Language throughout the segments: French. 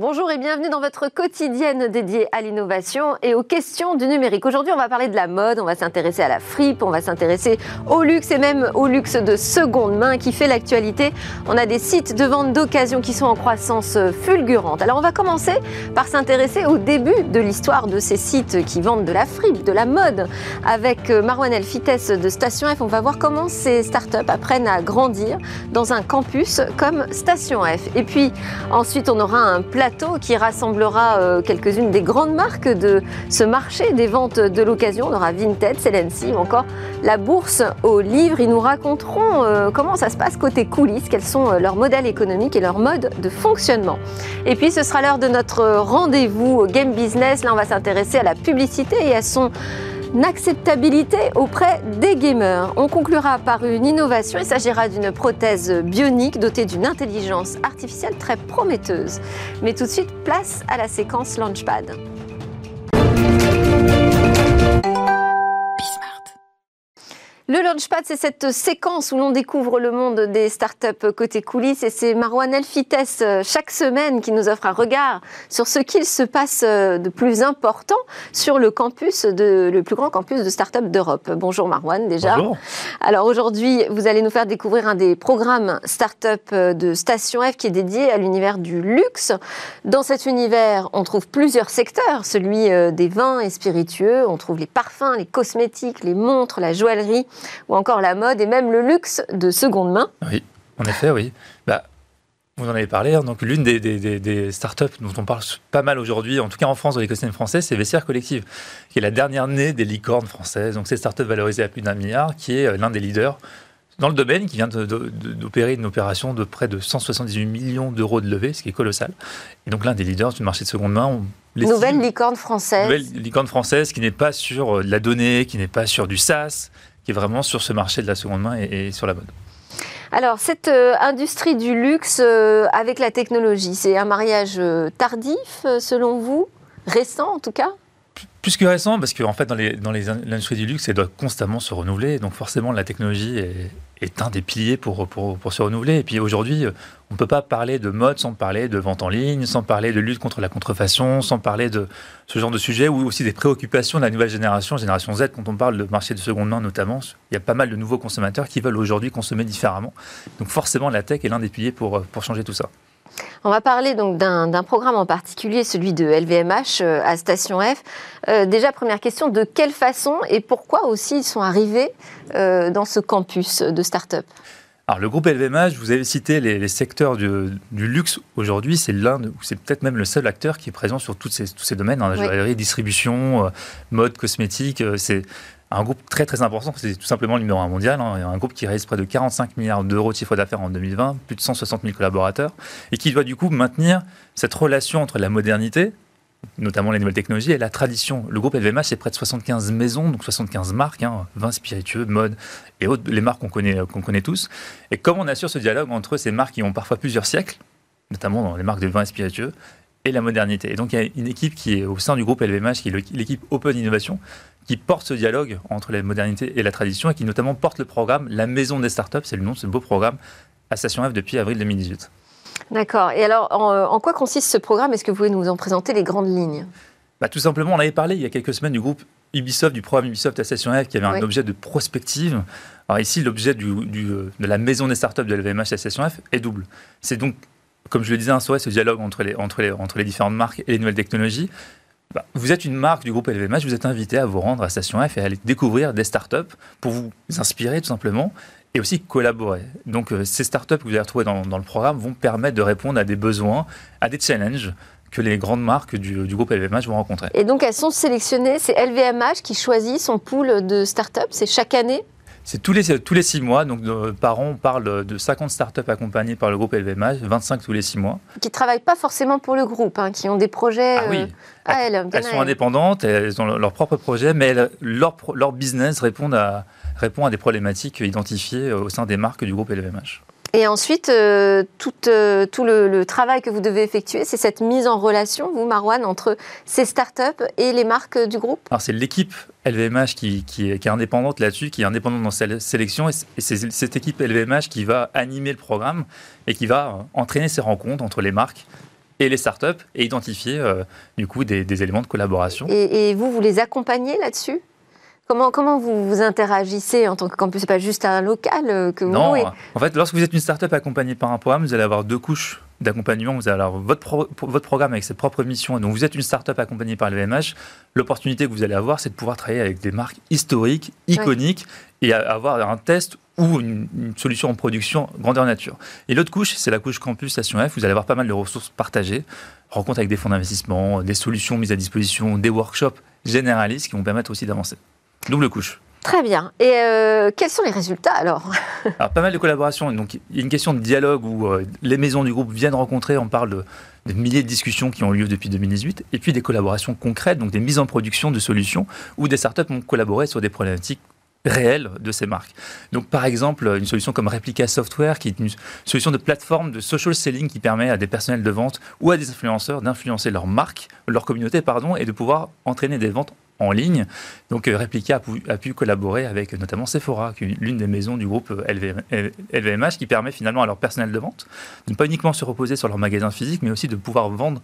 Bonjour et bienvenue dans votre quotidienne dédiée à l'innovation et aux questions du numérique. Aujourd'hui, on va parler de la mode, on va s'intéresser à la fripe, on va s'intéresser au luxe et même au luxe de seconde main qui fait l'actualité. On a des sites de vente d'occasion qui sont en croissance fulgurante. Alors, on va commencer par s'intéresser au début de l'histoire de ces sites qui vendent de la fripe, de la mode. Avec Marwan El de Station F, on va voir comment ces startups apprennent à grandir dans un campus comme Station F. Et puis, ensuite, on aura un plat qui rassemblera euh, quelques-unes des grandes marques de ce marché des ventes de l'occasion. On aura Vinted, Celency ou encore la bourse aux livres. Ils nous raconteront euh, comment ça se passe côté coulisses, quels sont euh, leurs modèles économiques et leurs modes de fonctionnement. Et puis ce sera l'heure de notre rendez-vous Game Business. Là, on va s'intéresser à la publicité et à son acceptabilité auprès des gamers. On conclura par une innovation. Il s'agira d'une prothèse bionique dotée d'une intelligence artificielle très prometteuse. Mais tout de suite, place à la séquence Launchpad. Le Launchpad, c'est cette séquence où l'on découvre le monde des startups côté coulisses et c'est Marwan Elfites euh, chaque semaine qui nous offre un regard sur ce qu'il se passe euh, de plus important sur le campus de, le plus grand campus de startups d'Europe. Bonjour Marwan déjà. Bonjour. Alors aujourd'hui, vous allez nous faire découvrir un des programmes startup euh, de Station F qui est dédié à l'univers du luxe. Dans cet univers, on trouve plusieurs secteurs, celui des vins et spiritueux, on trouve les parfums, les cosmétiques, les montres, la joaillerie ou encore la mode et même le luxe de seconde main. Oui, en effet, oui. Bah, vous en avez parlé, hein. donc l'une des, des, startups dont on parle pas mal aujourd'hui, en tout cas en France, dans l'écosystème français, c'est Vestiaire Collective, qui est la dernière née des licornes françaises. Donc c'est une startup valorisée à plus d'un milliard, qui est euh, l'un des leaders dans le domaine, qui vient d'opérer une opération de près de 178 millions d'euros de levée, ce qui est colossal. Et donc l'un des leaders du marché de seconde main. Nouvelle licorne française. Nouvelle licorne française qui n'est pas sur euh, de la donnée, qui n'est pas sur du SaaS, vraiment sur ce marché de la seconde main et, sur la mode. Alors, cette euh, industrie du luxe euh, avec la technologie, c'est un mariage euh, tardif, selon vous? Récent, en tout cas? Plus que récent, parce qu'en fait, dans l'industrie dans du luxe, elle doit constamment se renouveler. Donc forcément, la technologie est, est un des piliers pour, pour, pour se renouveler. Et puis aujourd'hui, on ne peut pas parler de mode sans parler de vente en ligne, sans parler de lutte contre la contrefaçon, sans parler de ce genre de sujet, ou aussi des préoccupations de la nouvelle génération, génération Z, quand on parle de marché de seconde main notamment. Il y a pas mal de nouveaux consommateurs qui veulent aujourd'hui consommer différemment. Donc forcément, la tech est l'un des piliers pour, pour changer tout ça. On va parler donc d'un programme en particulier, celui de LVMH euh, à Station F. Euh, déjà, première question, de quelle façon et pourquoi aussi ils sont arrivés euh, dans ce campus de start-up? Alors, le groupe LVMH, vous avez cité les, secteurs du, luxe aujourd'hui, c'est l'un, c'est peut-être même le seul acteur qui est présent sur tous ces, tous ces domaines, hein, la joaillerie, distribution, mode, cosmétique. c'est un groupe très très important, c'est tout simplement le numéro un mondial, hein, un groupe qui réalise près de 45 milliards d'euros de chiffre d'affaires en 2020, plus de 160 000 collaborateurs, et qui doit du coup maintenir cette relation entre la modernité, notamment les nouvelles technologies, et la tradition. Le groupe LVMH, c'est près de 75 maisons, donc 75 marques, hein, vins spiritueux, mode et autres, les marques qu'on connaît, qu'on connaît tous. Et comment on assure ce dialogue entre ces marques qui ont parfois plusieurs siècles, notamment dans les marques de vins spiritueux, et la modernité. Et donc il y a une équipe qui est au sein du groupe LVMH, qui est l'équipe Open Innovation, qui porte ce dialogue entre la modernité et la tradition et qui notamment porte le programme La Maison des Startups, c'est le nom de ce beau programme, à Station F depuis avril 2018. D'accord. Et alors, en, quoi consiste ce programme? Est-ce que vous pouvez nous en présenter les grandes lignes? Bah, Tout simplement, on avait parlé il y a quelques semaines du groupe Ubisoft, du programme Ubisoft à Station F, qui avait un objet de prospective. Alors ici, l'objet de la maison des startups de LVMH à Station F est double. C'est donc, comme je le disais, un soir, ce dialogue entre les, entre, les, entre les différentes marques et les nouvelles technologies. Bah, vous êtes une marque du groupe LVMH, vous êtes invité à vous rendre à Station F et à aller découvrir des startups pour vous inspirer tout simplement et aussi collaborer. Donc euh, ces startups que vous allez retrouver dans, le programme vont permettre de répondre à des besoins, à des challenges que les grandes marques du, du, groupe LVMH vont rencontrer. Et donc elles sont sélectionnées, c'est LVMH qui choisit son pool de startups, c'est chaque année c'est tous les, tous les six mois. Donc, par an, on parle de 50 startups accompagnées par le groupe LVMH, 25 tous les six mois. Qui ne travaillent pas forcément pour le groupe, hein, qui ont des projets ah, oui. Euh, à elles. Elles sont indépendantes, elles ont leurs propres projets, mais leur, leur business répond à, répond à des problématiques identifiées au sein des marques du groupe LVMH. Et ensuite, euh, tout, euh, tout le, travail que vous devez effectuer, c'est cette mise en relation, vous, Marwan, entre ces startups et les marques du groupe? Alors, c'est l'équipe LVMH qui, qui, est, qui, est, indépendante là-dessus, qui est indépendante dans sa sélection. Et c'est cette équipe LVMH qui va animer le programme et qui va entraîner ces rencontres entre les marques et les startups et identifier du coup des, éléments de collaboration. Et, vous, vous les accompagnez là-dessus? Comment, comment vous, vous interagissez en tant que campus? C'est pas juste un local que vous Non, en fait, lorsque vous êtes une startup accompagnée par un programme, vous allez avoir deux couches d'accompagnement. Vous avez alors votre, votre programme avec ses propres missions. Donc, vous êtes une startup accompagnée par le VMH. L'opportunité que vous allez avoir, c'est de pouvoir travailler avec des marques historiques, iconiques, et avoir un test ou une, solution en production grandeur nature. Et l'autre couche, c'est la couche campus Station F. Vous allez avoir pas mal de ressources partagées, rencontres avec des fonds d'investissement, des solutions mises à disposition, des workshops généralistes qui vont permettre aussi d'avancer. Double couche. Très bien. Et euh, quels sont les résultats alors? Alors, pas mal de collaborations. Donc, il y a une question de dialogue où euh, les maisons du groupe viennent rencontrer. On parle de, de, milliers de discussions qui ont lieu depuis 2018. Et puis des collaborations concrètes, donc des mises en production de solutions où des startups ont collaboré sur des problématiques réelles de ces marques. Donc, par exemple, une solution comme Replica Software, qui est une solution de plateforme de social selling qui permet à des personnels de vente ou à des influenceurs d'influencer leur marque, leur communauté, pardon, et de pouvoir entraîner des ventes en ligne. Donc euh, Replica a pu, collaborer avec notamment Sephora, l'une des maisons du groupe LVMH, qui permet finalement à leur personnel de vente de ne pas uniquement se reposer sur leur magasin physique, mais aussi de pouvoir vendre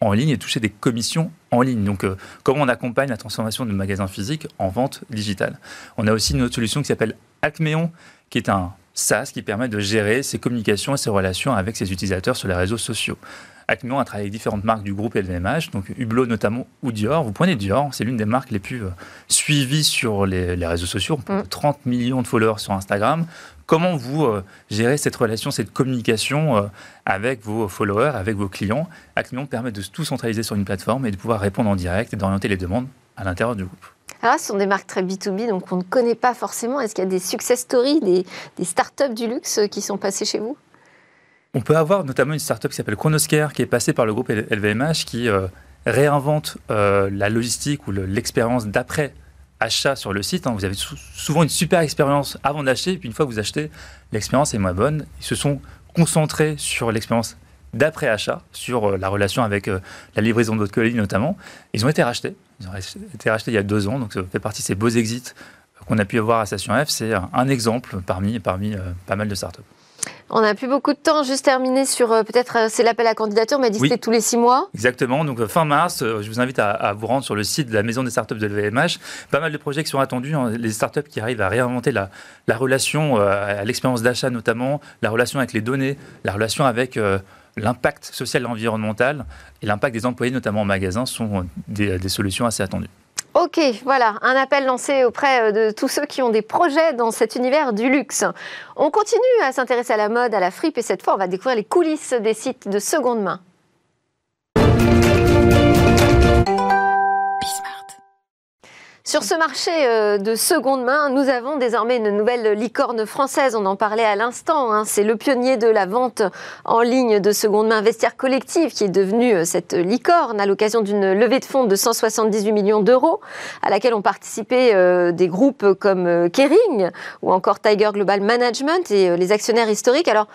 en ligne et toucher des commissions en ligne. Donc, euh, comment on accompagne la transformation de magasins physiques en vente digitale? On a aussi une autre solution qui s'appelle Acmeon, qui est un SaaS qui permet de gérer ses communications et ses relations avec ses utilisateurs sur les réseaux sociaux. Acmeon a travaillé avec différentes marques du groupe LVMH, donc Hublot notamment ou Dior. Vous prenez Dior, c'est l'une des marques les plus euh, suivies sur les, réseaux sociaux. 30 mm. millions de followers sur Instagram. Comment vous euh, gérez cette relation, cette communication euh, avec vos followers, avec vos clients? Acmeon permet de tout centraliser sur une plateforme et de pouvoir répondre en direct et d'orienter les demandes à l'intérieur du groupe. Alors, ce sont des marques très B2B, donc on ne connaît pas forcément. Est-ce qu'il y a des success stories, des, des startups du luxe qui sont passées chez vous? On peut avoir notamment une startup qui s'appelle Chronoscare, qui est passée par le groupe LVMH, qui euh, réinvente euh, la logistique ou l'expérience d'après achat sur le site. Hein. Vous avez souvent une super expérience avant d'acheter, puis une fois que vous achetez, l'expérience est moins bonne. Ils se sont concentrés sur l'expérience d'après achat, sur euh, la relation avec la livraison de votre colis notamment. Ils ont été rachetés. Ils ont été rachetés il y a deux ans, donc ça fait partie de ces beaux exits qu'on a pu avoir à Station F. C'est un, exemple parmi, parmi pas mal de startups. On n'a plus beaucoup de temps. Juste terminer sur euh, peut-être euh, c'est l'appel à candidature, mais dit tous les six mois. Exactement. Donc euh, fin mars, je vous invite à, vous rendre sur le site de la maison des startups de l'VMH. Pas mal de projets qui sont attendus. Hein. Les startups qui arrivent à réinventer la, relation à l'expérience d'achat notamment, la relation avec les données, la relation avec l'impact social et environnemental et l'impact des employés, notamment en magasin, sont des solutions assez attendues. Ok, voilà, un appel lancé auprès euh, de tous ceux qui ont des projets dans cet univers du luxe. On continue à s'intéresser à la mode, à la fripe, et cette fois, on va découvrir les coulisses des sites de seconde main. Sur ce marché euh, de seconde main, nous avons désormais une nouvelle licorne française. On en parlait à l'instant. Hein. C'est le pionnier de la vente en ligne de seconde main Vestiaire Collective qui est devenu euh, cette licorne à l'occasion d'une levée de fonds de 178 millions d'euros à laquelle ont participé euh, des groupes comme Kering ou encore Tiger Global Management et les actionnaires historiques. Alors,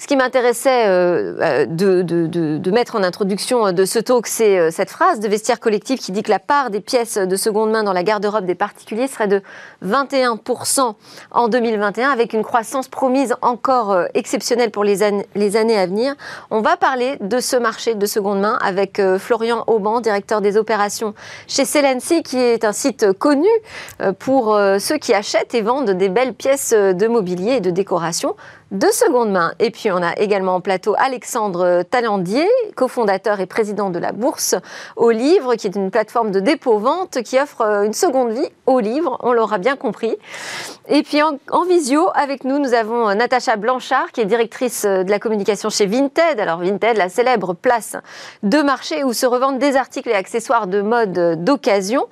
ce qui m'intéressait euh, euh, de, mettre en introduction de ce talk, c'est euh, cette phrase de Vestiaire Collectif qui dit que la part des pièces de seconde main dans la garde-robe des particuliers serait de 21% en 2021, avec une croissance promise encore exceptionnelle pour les, années à venir. On va parler de ce marché de seconde main avec Florian Auban, directeur des opérations chez Celency, qui est un site connu pour ceux qui achètent et vendent des belles pièces de mobilier et de décoration de seconde main. Et puis on a également en plateau Alexandre Talendier, cofondateur et président de la Bourse aux livres, qui est une plateforme de dépôt-vente qui offre euh, une seconde vie aux livres, on l'aura bien compris. Et puis en, visio, avec nous, nous avons euh, Natacha Blanchard, qui est directrice euh, de la communication chez Vinted. Alors Vinted, la célèbre place de marché où se revendent des articles et accessoires de mode d'occasion.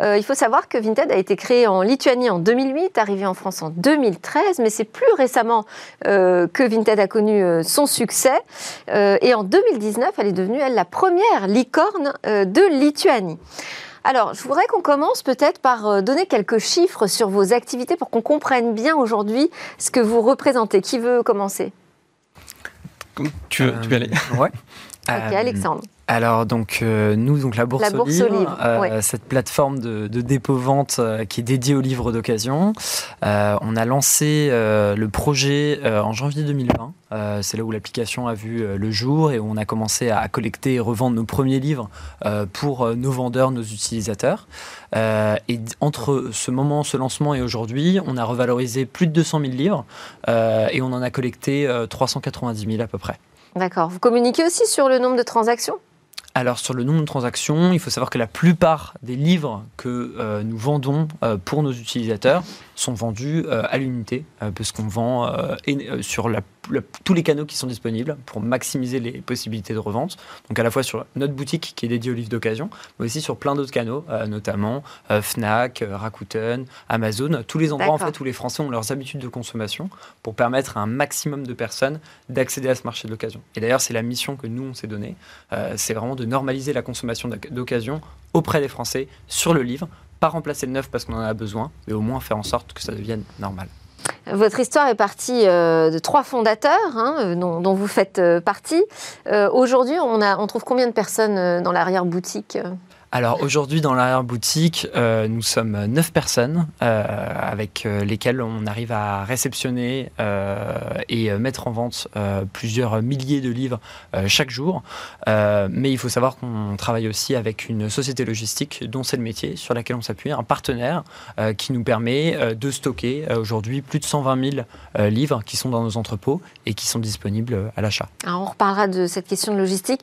il faut savoir que Vinted a été créé en Lituanie en 2008, arrivé en France en 2013, mais c'est plus récemment que Vinted a connu euh, son succès. Euh, et en 2019, elle est devenue, elle, la première licorne de Lituanie. Alors, je voudrais qu'on commence peut-être par donner quelques chiffres sur vos activités pour qu'on comprenne bien aujourd'hui ce que vous représentez. Qui veut commencer? Tu veux, tu veux aller Ouais. ok, Alexandre. Alors donc euh, nous donc la bourse, la bourse aux livres, euh, cette plateforme de, dépôt-vente euh, qui est dédiée aux livres d'occasion. on a lancé le projet en janvier 2020. c'est là où l'application a vu le jour et où on a commencé à collecter et revendre nos premiers livres pour nos vendeurs, nos utilisateurs. et entre ce moment, ce lancement et aujourd'hui, on a revalorisé plus de 200 000 livres et on en a collecté 390 000 à peu près. D'accord. Vous communiquez aussi sur le nombre de transactions? Alors sur le nombre de transactions, il faut savoir que la plupart des livres que euh, nous vendons euh, pour nos utilisateurs sont vendus euh, à l'unité, puisqu'on vend sur la tous les canaux qui sont disponibles pour maximiser les possibilités de revente. Donc à la fois sur notre boutique qui est dédiée aux livres d'occasion, mais aussi sur plein d'autres canaux, euh, notamment euh, Fnac, euh, Rakuten, Amazon, tous les endroits en fait où les Français ont leurs habitudes de consommation pour permettre à un maximum de personnes d'accéder à ce marché de l'occasion. Et d'ailleurs c'est la mission que nous on s'est donnée, c'est vraiment de normaliser la consommation d'occasion auprès des Français sur le livre, pas remplacer le neuf parce qu'on en a besoin, mais au moins faire en sorte que ça devienne normal. Votre histoire est partie euh, de trois fondateurs, hein, euh, dont, vous faites euh, partie. Aujourd'hui, on, on trouve combien de personnes dans l'arrière-boutique alors aujourd'hui dans l'arrière-boutique, euh, nous sommes neuf personnes euh, avec euh, lesquelles on arrive à réceptionner et mettre en vente plusieurs milliers de livres chaque jour. mais il faut savoir qu'on travaille aussi avec une société logistique dont c'est le métier, sur laquelle on s'appuie, un partenaire qui nous permet de stocker aujourd'hui plus de 120 000 livres qui sont dans nos entrepôts et qui sont disponibles à l'achat. on reparlera de cette question de logistique.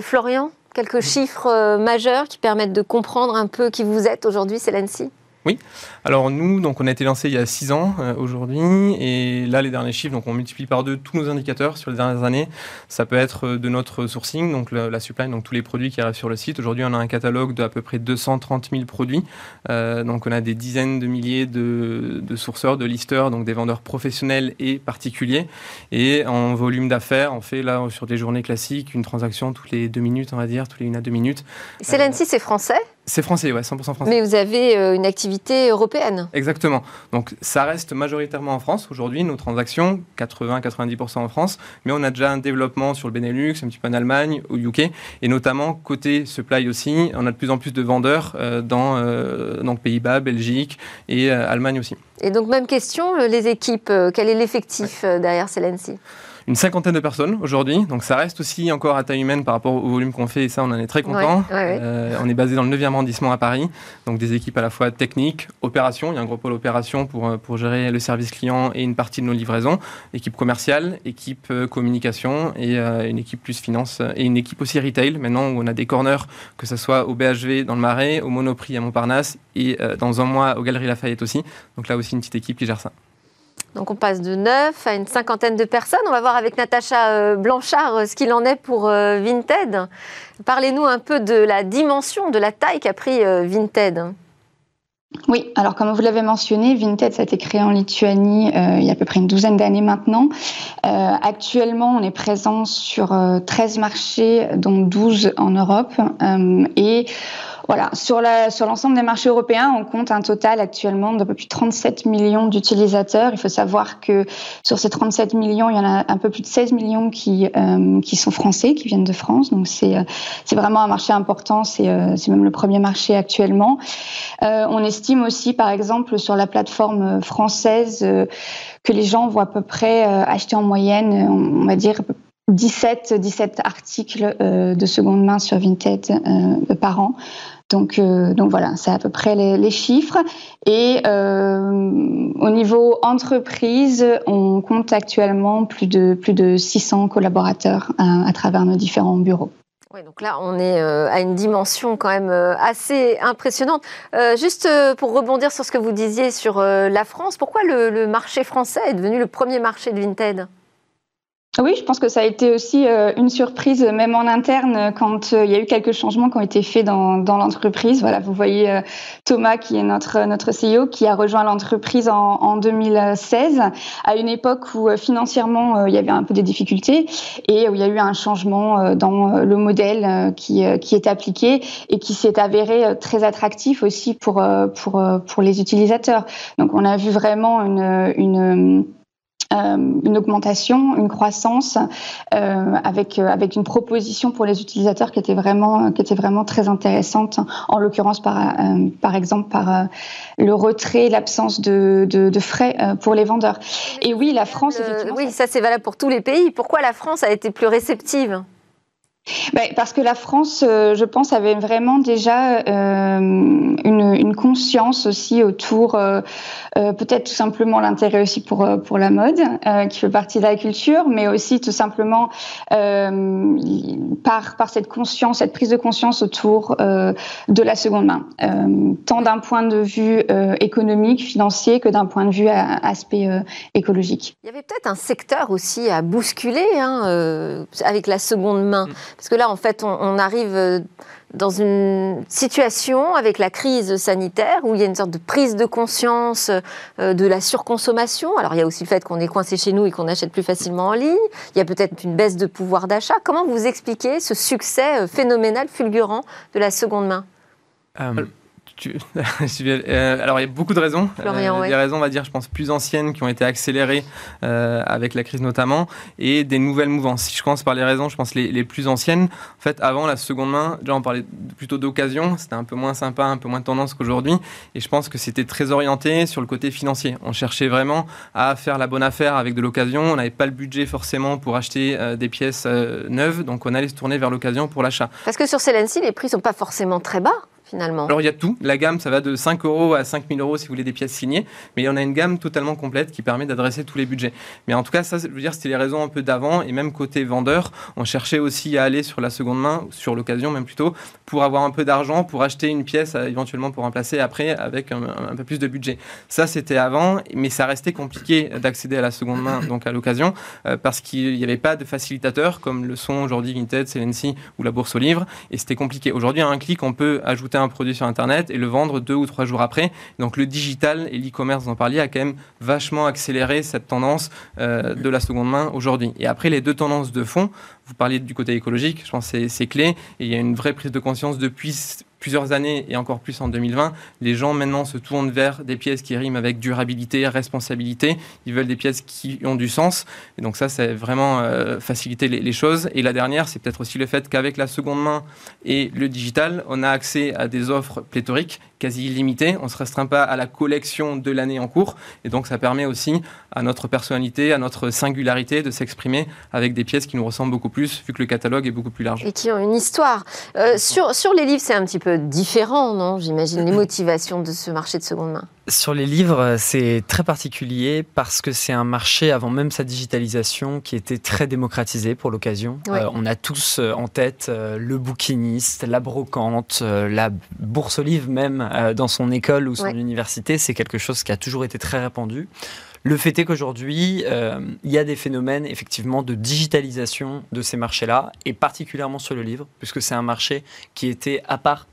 Florian quelques chiffres euh, majeurs qui permettent de comprendre un peu qui vous êtes aujourd'hui, c'est l'ANSI oui. Alors nous, donc on a été lancé il y a six ans euh, aujourd'hui, et là les derniers chiffres, donc on multiplie par deux tous nos indicateurs sur les dernières années. Ça peut être euh, de notre sourcing, donc la supply, donc tous les produits qui arrivent sur le site. Aujourd'hui, on a un catalogue d'à peu près 230 000 produits. Euh, donc on a des dizaines de milliers de, de, sourceurs, de listeurs, donc des vendeurs professionnels et particuliers. Et en volume d'affaires, on fait là sur des journées classiques une transaction toutes les deux minutes, on va dire, toutes les une à deux minutes. C'est l'ANSI, c'est français c'est français, ouais, 100% français. Mais vous avez euh, une activité européenne Exactement. Donc ça reste majoritairement en France aujourd'hui, nos transactions, 80-90% en France, mais on a déjà un développement sur le Benelux, un petit peu en Allemagne, au UK, et notamment côté supply aussi, on a de plus en plus de vendeurs euh, dans euh, donc Pays-Bas, Belgique et Allemagne aussi. Et donc même question, les équipes, quel est l'effectif derrière Celency une cinquantaine de personnes aujourd'hui. Donc ça reste aussi encore à taille humaine par rapport au volume qu'on fait et ça, on en est très content. Euh, on est basé dans le 9e arrondissement à Paris. Donc des équipes à la fois techniques, opérations. Il y a un gros pôle opération pour, euh, pour gérer le service client et une partie de nos livraisons. Équipe commerciale, équipe euh, communication et une équipe plus finance et une équipe aussi retail maintenant où on a des corners, que ce soit au BHV dans le Marais, au Monoprix à Montparnasse et dans un mois aux Galeries Lafayette aussi. Donc là aussi une petite équipe qui gère ça. Donc on passe de 9 à une cinquantaine de personnes. On va voir avec Natacha euh, Blanchard euh, ce qu'il en est pour euh, Vinted. Parlez-nous un peu de la dimension, de la taille qu'a pris Vinted. Oui, alors comme vous l'avez mentionné, Vinted, a été créé en Lituanie il y a à peu près une douzaine d'années maintenant. actuellement, on est présent sur 13 marchés, dont 12 en Europe. et voilà, sur l'ensemble des marchés européens, on compte un total actuellement de peu plus de 37 millions d'utilisateurs. Il faut savoir que sur ces 37 millions, il y en a un peu plus de 16 millions qui euh, qui sont français, qui viennent de France. Donc c'est euh, vraiment un marché important. C'est euh, c'est même le premier marché actuellement. on estime aussi, par exemple, sur la plateforme française que les gens vont à peu près acheter en moyenne, on va dire 17, 17 articles de seconde main sur Vinted par an. Donc, euh, donc voilà, c'est à peu près les, chiffres. Et euh, au niveau entreprise, on compte actuellement plus de, plus de 600 collaborateurs à, travers nos différents bureaux. Oui, donc là, on est euh, à une dimension quand même assez impressionnante. juste pour rebondir sur ce que vous disiez sur la France, pourquoi le, marché français est devenu le premier marché de Vinted? Oui, je pense que ça a été aussi euh, une surprise, même en interne, quand euh, il y a eu quelques changements qui ont été faits dans, dans l'entreprise. Voilà, vous voyez euh, Thomas, qui est notre notre CEO, qui a rejoint l'entreprise en, en, 2016, à une époque où financièrement il y avait un peu des difficultés et où il y a eu un changement dans le modèle qui qui est appliqué et qui s'est avéré très attractif aussi pour pour pour les utilisateurs. Donc on a vu vraiment une une une augmentation, une croissance avec avec une proposition pour les utilisateurs qui était vraiment qui était vraiment très intéressante. En l'occurrence par par exemple par le retrait, l'absence de, de, frais pour les vendeurs. Et oui, la France, effectivement. Oui, ça c'est valable pour tous les pays. Pourquoi la France a été plus réceptive? Ben, parce que la France, euh, je pense, avait vraiment déjà euh, une, une, conscience aussi autour, euh, euh peut-être tout simplement l'intérêt aussi pour pour la mode, qui fait partie de la culture, mais aussi tout simplement par par cette conscience, cette prise de conscience autour de la seconde main, tant d'un point de vue économique, financier, que d'un point de vue aspect écologique. Il y avait peut-être un secteur aussi à bousculer hein, avec la seconde main. Mm. Parce que là, en fait, on, arrive euh, dans une situation avec la crise sanitaire où il y a une sorte de prise de conscience euh, de la surconsommation. Alors il y a aussi le fait qu'on est coincé chez nous et qu'on achète plus facilement en ligne. Il y a peut-être une baisse de pouvoir d'achat. Comment vous expliquez ce succès euh, phénoménal, fulgurant de la seconde main? Euh, alors, il y a beaucoup de raisons. Euh, des raisons, on va dire, je pense, plus anciennes qui ont été accélérées euh, avec la crise notamment, et des nouvelles mouvances. Si je commence par les raisons, je pense les, les plus anciennes. En fait, avant la seconde main, déjà, on parlait plutôt d'occasion. C'était un peu moins sympa, un peu moins de tendance qu'aujourd'hui. Et je pense que c'était très orienté sur le côté financier. On cherchait vraiment à faire la bonne affaire avec de l'occasion. On n'avait pas le budget forcément pour acheter des pièces neuves, donc on allait se tourner vers l'occasion pour l'achat. Parce que sur Celency, les prix sont pas forcément très bas. Alors il y a tout. La gamme, ça va de 5 euros à 5000 euros si vous voulez des pièces signées. Mais il y en a une gamme totalement complète qui permet d'adresser tous les budgets. Mais en tout cas, ça, je veux dire, c'était les raisons un peu d'avant. Et même côté vendeur, on cherchait aussi à aller sur la seconde main, sur l'occasion même plutôt, pour avoir un peu d'argent, pour acheter une pièce éventuellement pour remplacer après avec un, peu plus de budget. Ça, c'était avant, mais ça restait compliqué d'accéder à la seconde main, donc à l'occasion, euh, parce qu'il n'y avait pas de facilitateurs comme le sont aujourd'hui Vinted, Celency ou la Bourse aux livres. Et c'était compliqué. Aujourd'hui, à un clic, on peut ajouter un produit sur Internet et le vendre deux ou trois jours après. Donc le digital et l'e-commerce, vous en parliez, a quand même vachement accéléré cette tendance euh, de la seconde main aujourd'hui. Et après, les deux tendances de fond, vous parliez du côté écologique, je pense que c'est clé. Et il y a une vraie prise de conscience depuis plusieurs années et encore plus en 2020, les gens maintenant se tournent vers des pièces qui riment avec durabilité, responsabilité. Ils veulent des pièces qui ont du sens. Et donc ça, c'est vraiment euh, faciliter les, choses. Et la dernière, c'est peut-être aussi le fait qu'avec la seconde main et le digital, on a accès à des offres pléthoriques quasi illimitées. On ne se restreint pas à la collection de l'année en cours. Et donc ça permet aussi à notre personnalité, à notre singularité de s'exprimer avec des pièces qui nous ressemblent beaucoup plus, vu que le catalogue est beaucoup plus large. Et qui ont une histoire. Euh, sur, sur les livres, c'est un petit peu différent, non? J'imagine les motivations de ce marché de seconde main. Sur les livres, c'est très particulier parce que c'est un marché avant même sa digitalisation qui était très démocratisé pour l'occasion. Euh, on a tous euh, en tête euh, le bouquiniste, la brocante, la bourse aux livres même dans son école ou son université. C'est quelque chose qui a toujours été très répandu. Le fait est qu'aujourd'hui, il y a des phénomènes effectivement de digitalisation de ces marchés-là, et particulièrement sur le livre, puisque c'est un marché qui était à part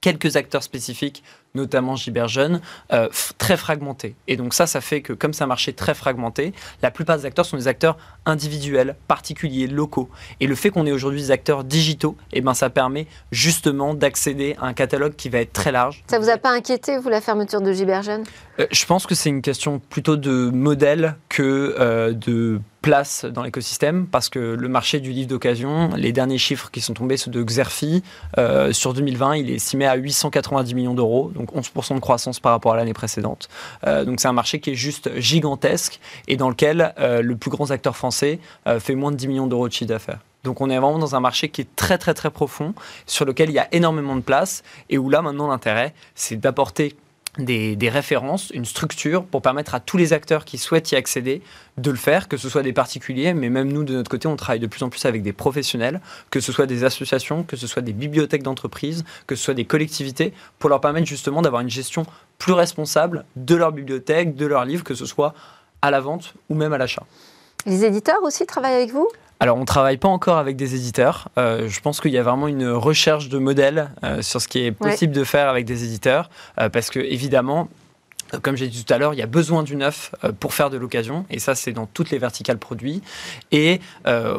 quelques acteurs spécifiques, notamment Giberjeune, euh, très fragmentés. Et donc ça, ça fait que comme c'est un marché très fragmenté, la plupart des acteurs sont des acteurs individuels, particuliers, locaux. Et le fait qu'on ait aujourd'hui des acteurs digitaux, eh ben, ça permet justement d'accéder à un catalogue qui va être très large. Ça vous a pas inquiété, vous, la fermeture de Giberjeune euh, Je pense que c'est une question plutôt de modèle euh, de place dans l'écosystème parce que le marché du livre d'occasion, les derniers chiffres qui sont tombés, ceux de Xerfi, euh, sur 2020, il est estimé à 890 millions d'euros, donc 11% de croissance par rapport à l'année précédente. Euh, donc c'est un marché qui est juste gigantesque et dans lequel le plus grand acteur français fait moins de 10 millions d'euros de chiffre d'affaires. Donc on est vraiment dans un marché qui est très très très profond, sur lequel il y a énormément de place et où là maintenant l'intérêt, c'est d'apporter des, références, une structure pour permettre à tous les acteurs qui souhaitent y accéder de le faire, que ce soit des particuliers, mais même nous de notre côté, on travaille de plus en plus avec des professionnels, que ce soit des associations, que ce soit des bibliothèques d'entreprise, que ce soit des collectivités, pour leur permettre justement d'avoir une gestion plus responsable de leur bibliothèque, de leurs livres, que ce soit à la vente ou même à l'achat. Les éditeurs aussi travaillent avec vous? Alors, on ne travaille pas encore avec des éditeurs. Euh, je pense qu'il y a vraiment une recherche de modèles euh, sur ce qui est possible de faire avec des éditeurs, euh, parce que évidemment, comme j'ai dit tout à l'heure, il y a besoin du neuf euh, pour faire de l'occasion, et ça c'est dans toutes les verticales produits. Et euh,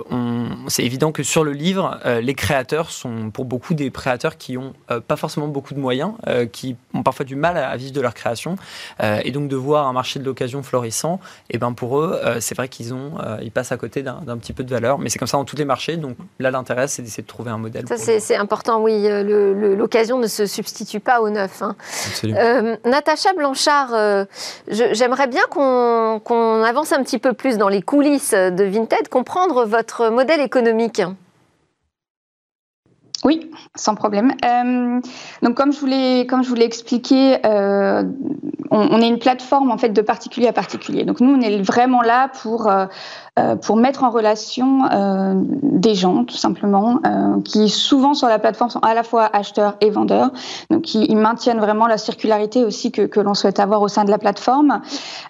c'est évident que sur le livre, euh, les créateurs sont pour beaucoup des créateurs qui n'ont pas forcément beaucoup de moyens, qui ont parfois du mal à, vivre de leur création, et donc de voir un marché de l'occasion florissant, et eh ben pour eux, c'est vrai qu'ils ont, ils passent à côté d'un petit peu de valeur, mais c'est comme ça dans tous les marchés. Donc là, l'intérêt c'est d'essayer de trouver un modèle. Ça c'est important, oui. L'occasion ne se substitue pas au neuf. Hein. Natacha Blanchard euh, j'aimerais bien qu'on avance un petit peu plus dans les coulisses de Vinted, comprendre votre modèle économique. Oui, sans problème. Euh, donc comme je voulais, comme je voulais expliquer, euh, on, est une plateforme en fait de particulier à particulier. Donc nous, on est vraiment là pour euh, pour mettre en relation des gens, tout simplement, qui souvent sur la plateforme sont à la fois acheteurs et vendeurs, donc ils maintiennent vraiment la circularité aussi que, l'on souhaite avoir au sein de la plateforme.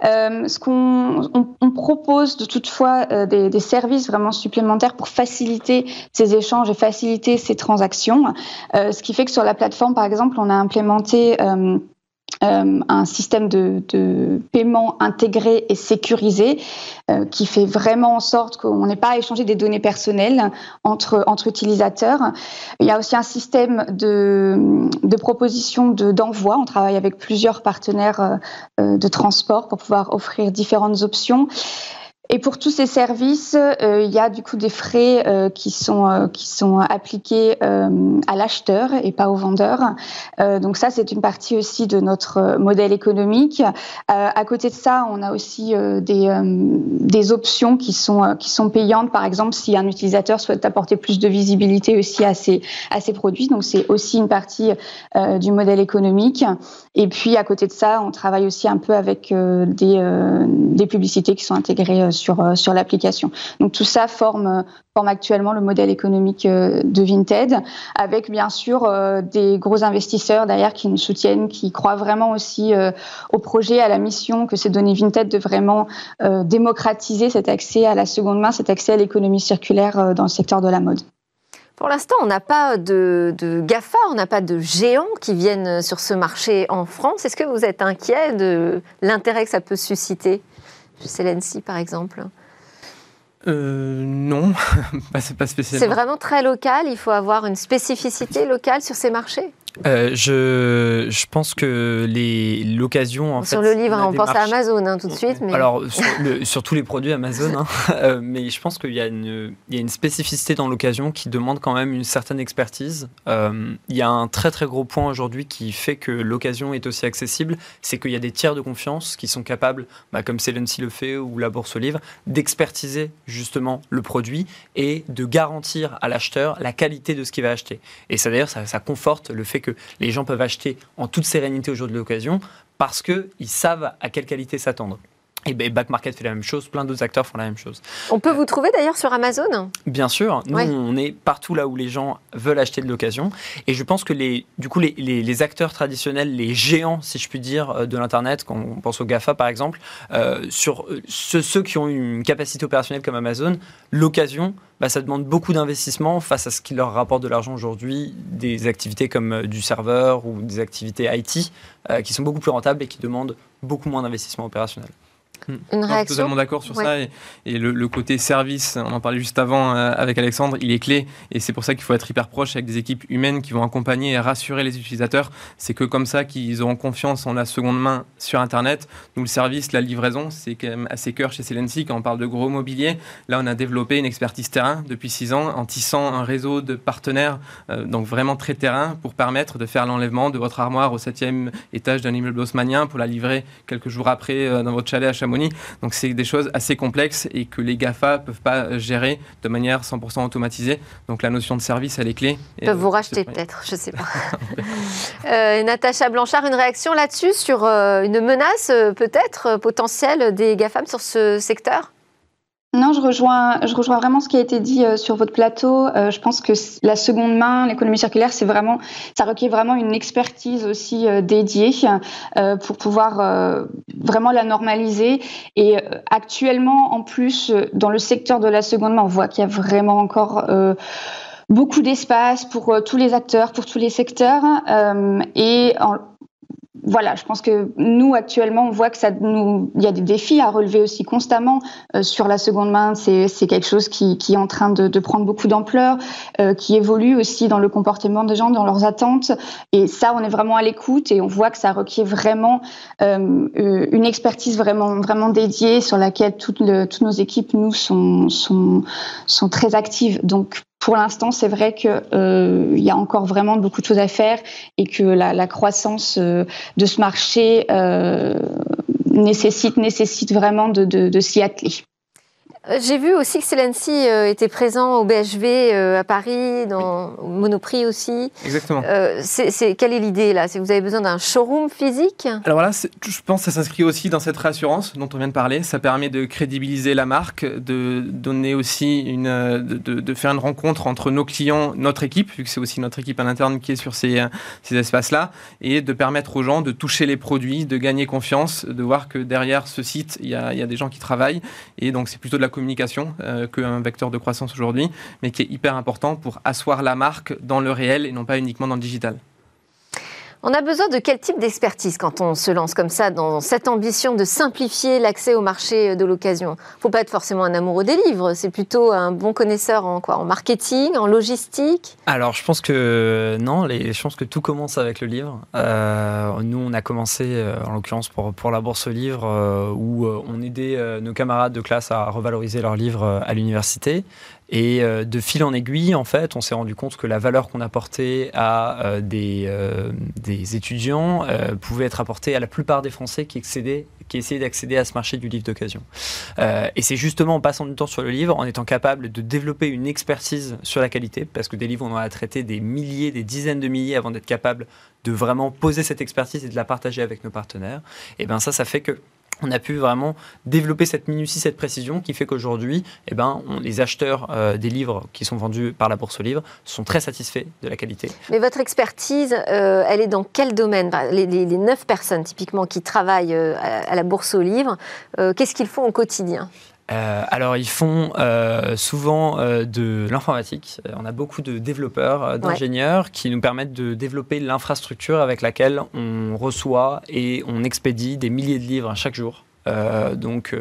ce qu'on on, propose de toutefois des, services vraiment supplémentaires pour faciliter ces échanges et faciliter ces transactions, ce qui fait que sur la plateforme, par exemple, on a implémenté euh, un système de, paiement intégré et sécurisé euh, qui fait vraiment en sorte qu'on n'ait pas à échanger des données personnelles entre, utilisateurs. Il y a aussi un système de, de proposition d'envoi. On travaille avec plusieurs partenaires euh, de transport pour pouvoir offrir différentes options. Et pour tous ces services, euh, il y a du coup des frais euh, qui sont euh, qui sont appliqués à l'acheteur et pas au vendeur. donc ça, c'est une partie aussi de notre modèle économique. à côté de ça, on a aussi des des options qui sont qui sont payantes. Par exemple, si un utilisateur souhaite apporter plus de visibilité aussi à ses à ses produits, donc c'est aussi une partie du modèle économique. Et puis à côté de ça, on travaille aussi un peu avec des des publicités qui sont intégrées sur, euh, sur l'application. Donc tout ça forme, forme actuellement le modèle économique euh, de Vinted, avec bien sûr euh, des gros investisseurs derrière qui nous soutiennent, qui croient vraiment aussi au projet, à la mission que s'est donné Vinted de vraiment démocratiser cet accès à la seconde main, cet accès à l'économie circulaire dans le secteur de la mode. Pour l'instant, on n'a pas de, de, GAFA, on n'a pas de géants qui viennent sur ce marché en France. Est-ce que vous êtes inquiet de l'intérêt que ça peut susciter? Chez par exemple. Euh, non, pas, pas spécialement. C'est vraiment très local, il faut avoir une spécificité locale sur ces marchés euh, je, je, pense que l'occasion. Sur le livre, on pense à Amazon hein, tout de suite. Mais... Alors, sur, tous les produits Amazon, hein, euh, mais je pense qu'il y, a une, il y a une spécificité dans l'occasion qui demande quand même une certaine expertise. Euh, il y a un très très gros point aujourd'hui qui fait que l'occasion est aussi accessible c'est qu'il y a des tiers de confiance qui sont capables, bah, comme Celency le fait ou la Bourse au Livre, d'expertiser justement le produit et de garantir à l'acheteur la qualité de ce qu'il va acheter. Et ça d'ailleurs, ça, ça conforte le fait que que les gens peuvent acheter en toute sérénité au jour de l'occasion parce qu'ils savent à quelle qualité s'attendre. Et ben, Back Market fait la même chose, plein d'autres acteurs font la même chose. On peut vous trouver d'ailleurs sur Amazon Bien sûr, nous on est partout là où les gens veulent acheter de l'occasion. Et je pense que les, du coup, les, les, acteurs traditionnels, les géants, si je puis dire, euh, de l'Internet, quand on pense aux GAFA par exemple, euh, sur euh, ceux, ceux, qui ont une capacité opérationnelle comme Amazon, l'occasion, bah, ça demande beaucoup d'investissement face à ce qui leur rapporte de l'argent aujourd'hui, des activités comme du serveur ou des activités IT, qui sont beaucoup plus rentables et qui demandent beaucoup moins d'investissement opérationnel. Hmm. Une réaction. Je suis totalement d'accord sur ça. Et, le, côté service, on en parlait juste avant euh, avec Alexandre, il est clé. Et c'est pour ça qu'il faut être hyper proche avec des équipes humaines qui vont accompagner et rassurer les utilisateurs. C'est que comme ça qu'ils auront confiance en la seconde main sur Internet. Nous, le service, la livraison, c'est quand même assez cœur chez Celency. Quand on parle de gros mobilier, là, on a développé une expertise terrain depuis six ans en tissant un réseau de partenaires, euh, donc vraiment très terrain, pour permettre de faire l'enlèvement de votre armoire au septième étage d'un immeuble haussmanien pour la livrer quelques jours après euh, dans votre chalet à Chamonix donc c'est des choses assez complexes et que les GAFA peuvent pas gérer de manière 100% automatisée. Donc la notion de service, elle est clé. Ils peuvent vous racheter peut-être, je ne sais pas. euh, Natacha Blanchard, une réaction là-dessus sur euh, une menace euh, peut-être euh, potentielle des GAFAM sur ce secteur? Non, je rejoins, je rejoins vraiment ce qui a été dit euh, sur votre plateau. Euh, je pense que la seconde main, l'économie circulaire, c'est vraiment, ça requiert vraiment une expertise aussi euh, dédiée pour pouvoir vraiment la normaliser. Et actuellement, en plus, dans le secteur de la seconde main, on voit qu'il y a vraiment encore beaucoup d'espace pour tous les acteurs, pour tous les secteurs. Voilà, je pense que nous actuellement, on voit que ça nous, il y a des défis à relever aussi constamment sur la seconde main. C'est quelque chose qui, qui, est en train de, de prendre beaucoup d'ampleur, qui évolue aussi dans le comportement des gens, dans leurs attentes. Et ça, on est vraiment à l'écoute et on voit que ça requiert vraiment une expertise vraiment vraiment dédiée sur laquelle toutes, le, toutes nos équipes nous sont sont sont très actives. Donc pour l'instant, c'est vrai qu'il euh, y a encore vraiment beaucoup de choses à faire et que la, croissance euh, de ce marché euh, nécessite, vraiment de s'y atteler. Euh, j'ai vu aussi que Celency euh, était présent au BHV euh, à Paris, dans Monoprix aussi. Exactement. c'est, quelle est l'idée là? C'est vous avez besoin d'un showroom physique? Alors voilà, je pense que ça s'inscrit aussi dans cette réassurance dont on vient de parler. Ça permet de crédibiliser la marque, de donner aussi une, de, de faire une rencontre entre nos clients, notre équipe, vu que c'est aussi notre équipe à l'interne qui est sur ces, ces espaces-là, et de permettre aux gens de toucher les produits, de gagner confiance, de voir que derrière ce site, il y a, il y a des gens qui travaillent. Et donc c'est plutôt de la communication euh, qu'un vecteur de croissance aujourd'hui, mais qui est hyper important pour asseoir la marque dans le réel et non pas uniquement dans le digital. On a besoin de quel type d'expertise quand on se lance comme ça dans cette ambition de simplifier l'accès au marché de l'occasion? Il faut pas être forcément un amoureux des livres, c'est plutôt un bon connaisseur en quoi? En marketing, en logistique? Alors je pense que non, les, je pense que tout commence avec le livre. Euh, nous on a commencé euh, en l'occurrence pour, la bourse livre euh, où on aidait nos camarades de classe à revaloriser leurs livres à l'université. Et euh, de fil en aiguille, en fait, on s'est rendu compte que la valeur qu'on apportait à euh, des, euh, des, étudiants pouvait être apportée à la plupart des Français qui, excédaient, qui essayaient d'accéder à ce marché du livre d'occasion. et c'est justement en passant du temps sur le livre, en étant capable de développer une expertise sur la qualité, parce que des livres, on en a traité des milliers, des dizaines de milliers avant d'être capable de vraiment poser cette expertise et de la partager avec nos partenaires. Et bien ça, ça fait que on a pu vraiment développer cette minutie, cette précision qui fait qu'aujourd'hui, eh ben, les acheteurs euh, des livres qui sont vendus par la bourse aux livres sont très satisfaits de la qualité. Mais votre expertise, euh, elle est dans quel domaine? Les, neuf personnes typiquement qui travaillent euh, à, la bourse aux livres, qu'est-ce qu'ils font au quotidien? Euh, alors, ils font euh, souvent euh, de l'informatique. On a beaucoup de développeurs, d'ingénieurs qui nous permettent de développer l'infrastructure avec laquelle on reçoit et on expédie des milliers de livres chaque jour. donc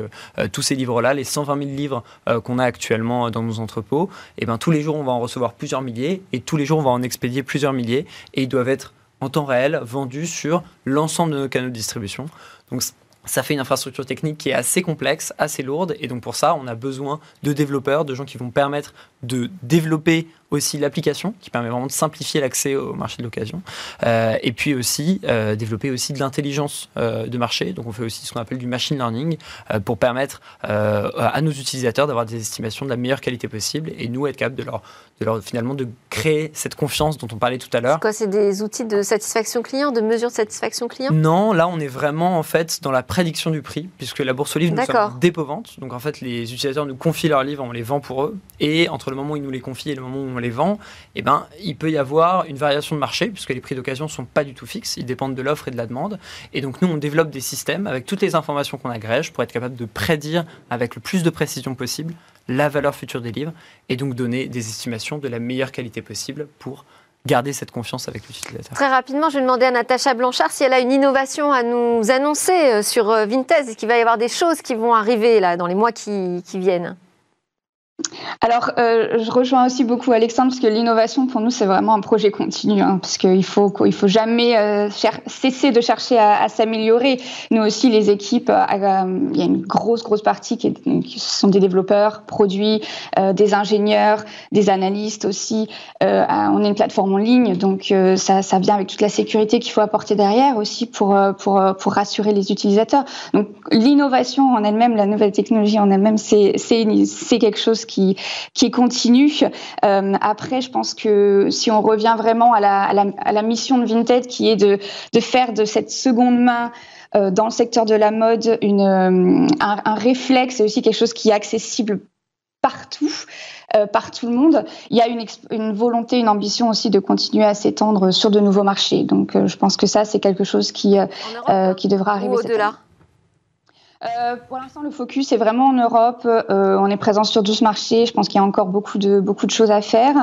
tous ces livres-là, les 120 000 livres qu'on a actuellement dans nos entrepôts, et eh ben, tous les jours on va en recevoir plusieurs milliers et tous les jours on va en expédier plusieurs milliers et ils doivent être en temps réel vendus sur l'ensemble de nos canaux de distribution. Donc ça fait une infrastructure technique qui est assez complexe, assez lourde, et donc pour ça, on a besoin de développeurs, de gens qui vont permettre de développer aussi l'application qui permet vraiment de simplifier l'accès au marché de l'occasion euh, et puis aussi euh, développer aussi de l'intelligence euh, de marché. Donc on fait aussi ce qu'on appelle du machine learning pour permettre à nos utilisateurs d'avoir des estimations de la meilleure qualité possible et nous être capables de leur, de leur finalement de créer cette confiance dont on parlait tout à l'heure. C'est quoi C'est des outils de satisfaction client, de mesure de satisfaction client? Non, là on est vraiment en fait dans la prédiction du prix puisque la bourse aux livres nous sommes dépôt donc en fait les utilisateurs nous confient leurs livres, on les vend pour eux. Et entre le moment où ils nous les confient et le moment où on les vend, eh ben, il peut y avoir une variation de marché, puisque les prix d'occasion ne sont pas du tout fixes, ils dépendent de l'offre et de la demande. Et donc nous, on développe des systèmes avec toutes les informations qu'on agrège pour être capable de prédire avec le plus de précision possible la valeur future des livres, et donc donner des estimations de la meilleure qualité possible pour garder cette confiance avec l'utilisateur. Très rapidement, je vais demander à Natacha Blanchard si elle a une innovation à nous annoncer euh, sur euh, Vinted. Est-ce qu'il va y avoir des choses qui vont arriver là dans les mois qui viennent? Alors, euh, je rejoins aussi beaucoup Alexandre parce que l'innovation pour nous c'est vraiment un projet continu, hein, parce qu'il faut il faut jamais euh, cesser de chercher à, s'améliorer. Nous aussi, les équipes, euh, il y a une grosse grosse partie qui, sont des développeurs, produits, des ingénieurs, des analystes aussi. on est une plateforme en ligne, donc ça, ça vient avec toute la sécurité qu'il faut apporter derrière aussi pour pour pour rassurer les utilisateurs. Donc l'innovation en elle-même, la nouvelle technologie en elle-même, c'est quelque chose qui, qui continue. Euh, après, je pense que si on revient vraiment à la, à la, mission de Vinted, qui est de, de faire de cette seconde main euh, dans le secteur de la mode une, euh, un, réflexe et aussi quelque chose qui est accessible partout. par tout le monde. Il y a une, une, volonté, une ambition aussi de continuer à s'étendre sur de nouveaux marchés. Donc, je pense que ça, c'est quelque chose qui, qui devra arriver. Au-delà? Euh, pour l'instant, le focus est vraiment en Europe. Euh, on est présent sur 12 marchés. Je pense qu'il y a encore beaucoup de, beaucoup de choses à faire.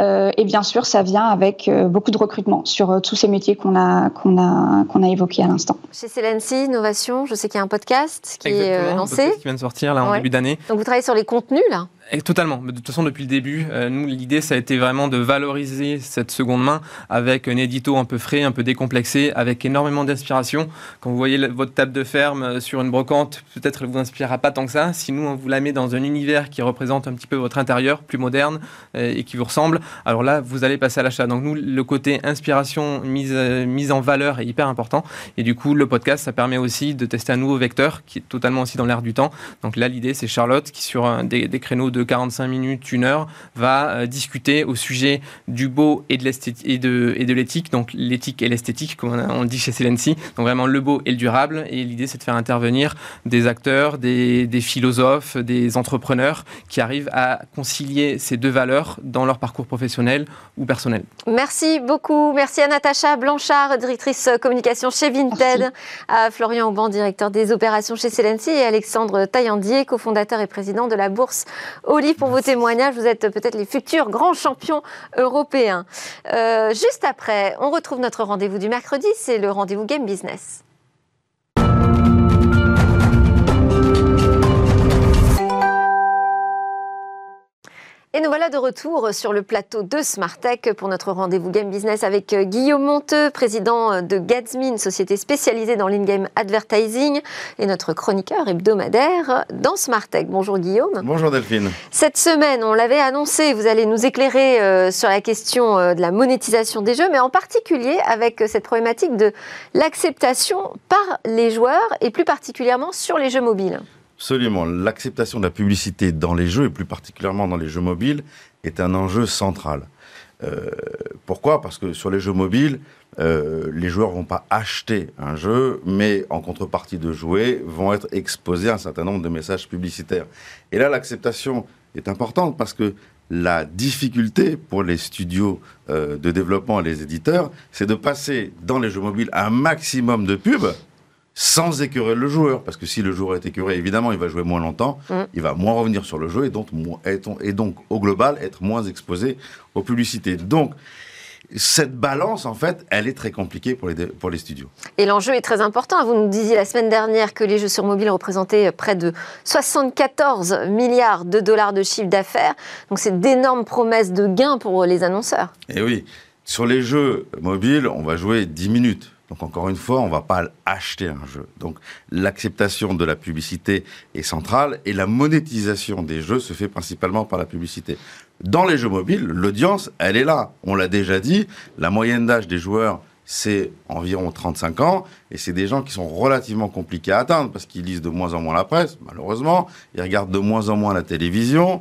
Euh, et bien sûr, ça vient avec beaucoup de recrutement sur tous ces métiers qu'on a, qu'on a, qu'on a évoqués à l'instant. Chez Celency, Innovation, je sais qu'il y a un podcast qui est lancé. qui vient de sortir là, en début d'année. Donc vous travaillez sur les contenus là Totalement. De toute façon, depuis le début, euh, nous, l'idée, ça a été vraiment de valoriser cette seconde main avec un édito un peu frais, un peu décomplexé, avec énormément d'inspiration. Quand vous voyez votre table de ferme euh, sur une brocante, peut-être elle vous inspirera pas tant que ça. Si nous, on vous la met dans un univers qui représente un petit peu votre intérieur, plus moderne euh, et qui vous ressemble, alors là, vous allez passer à l'achat. Donc nous, le côté inspiration, mise, mise en valeur est hyper important. Et du coup, le podcast, ça permet aussi de tester un nouveau vecteur qui est totalement aussi dans l'air du temps. Donc là, l'idée, c'est Charlotte qui, sur des créneaux de 45 minutes, une heure, va euh, discuter au sujet du beau et de l'esthétique et de, et de l'éthique, donc l'éthique et l'esthétique, comme on, dit chez Celency, donc vraiment le beau et le durable. Et l'idée, c'est de faire intervenir des acteurs, des, des, philosophes, des entrepreneurs qui arrivent à concilier ces deux valeurs dans leur parcours professionnel ou personnel. Merci beaucoup. Merci à Natacha Blanchard, directrice communication chez Vinted, à Florian Auban, directeur des opérations chez Celency, et Alexandre Taillandier, cofondateur et président de la bourse Olive, pour vos témoignages. Vous êtes peut-être les futurs grands champions européens. Euh, juste après, on retrouve notre rendez-vous du mercredi, c'est le rendez-vous Game Business. Et nous voilà de retour sur le plateau de Smartech pour notre rendez-vous Game Business avec euh, Guillaume Monteux, président euh, de Gatsby, une société spécialisée dans l'in-game advertising, et notre chroniqueur hebdomadaire dans Smartech. Bonjour Guillaume. Bonjour Delphine. Cette semaine, on l'avait annoncé, vous allez nous éclairer euh, sur la question de la monétisation des jeux, mais en particulier avec cette problématique de l'acceptation par les joueurs et plus particulièrement sur les jeux mobiles. Absolument. L'acceptation de la publicité dans les jeux, et plus particulièrement dans les jeux mobiles, est un enjeu central. Euh, pourquoi? Parce que sur les jeux mobiles, euh, les joueurs vont pas acheter un jeu, mais en contrepartie de jouer, vont être exposés à un certain nombre de messages publicitaires. Et là, l'acceptation est importante parce que la difficulté pour les studios euh, de développement et les éditeurs, c'est de passer dans les jeux mobiles un maximum de pubs sans écœurer le joueur. Parce que si le joueur est écœuré, évidemment, il va jouer moins longtemps, mm. il va moins revenir sur le jeu et donc, et donc, au global, être moins exposé aux publicités. Donc, cette balance, en fait, elle est très compliquée pour les, pour les studios. Et l'enjeu est très important. Vous nous disiez la semaine dernière que les jeux sur mobile représentaient près de 74 milliards de dollars de chiffre d'affaires. Donc, c'est d'énormes promesses de gains pour les annonceurs. Et eh oui, sur les jeux mobiles, on va jouer 10 minutes. Donc encore une fois, on ne va pas acheter un jeu. Donc l'acceptation de la publicité est centrale et la monétisation des jeux se fait principalement par la publicité. Dans les jeux mobiles, l'audience, elle est là. On l'a déjà dit, la moyenne d'âge des joueurs, c'est environ 35 ans, et c'est des gens qui sont relativement compliqués à atteindre, parce qu'ils lisent de moins en moins la presse, malheureusement, ils regardent de moins en moins la télévision,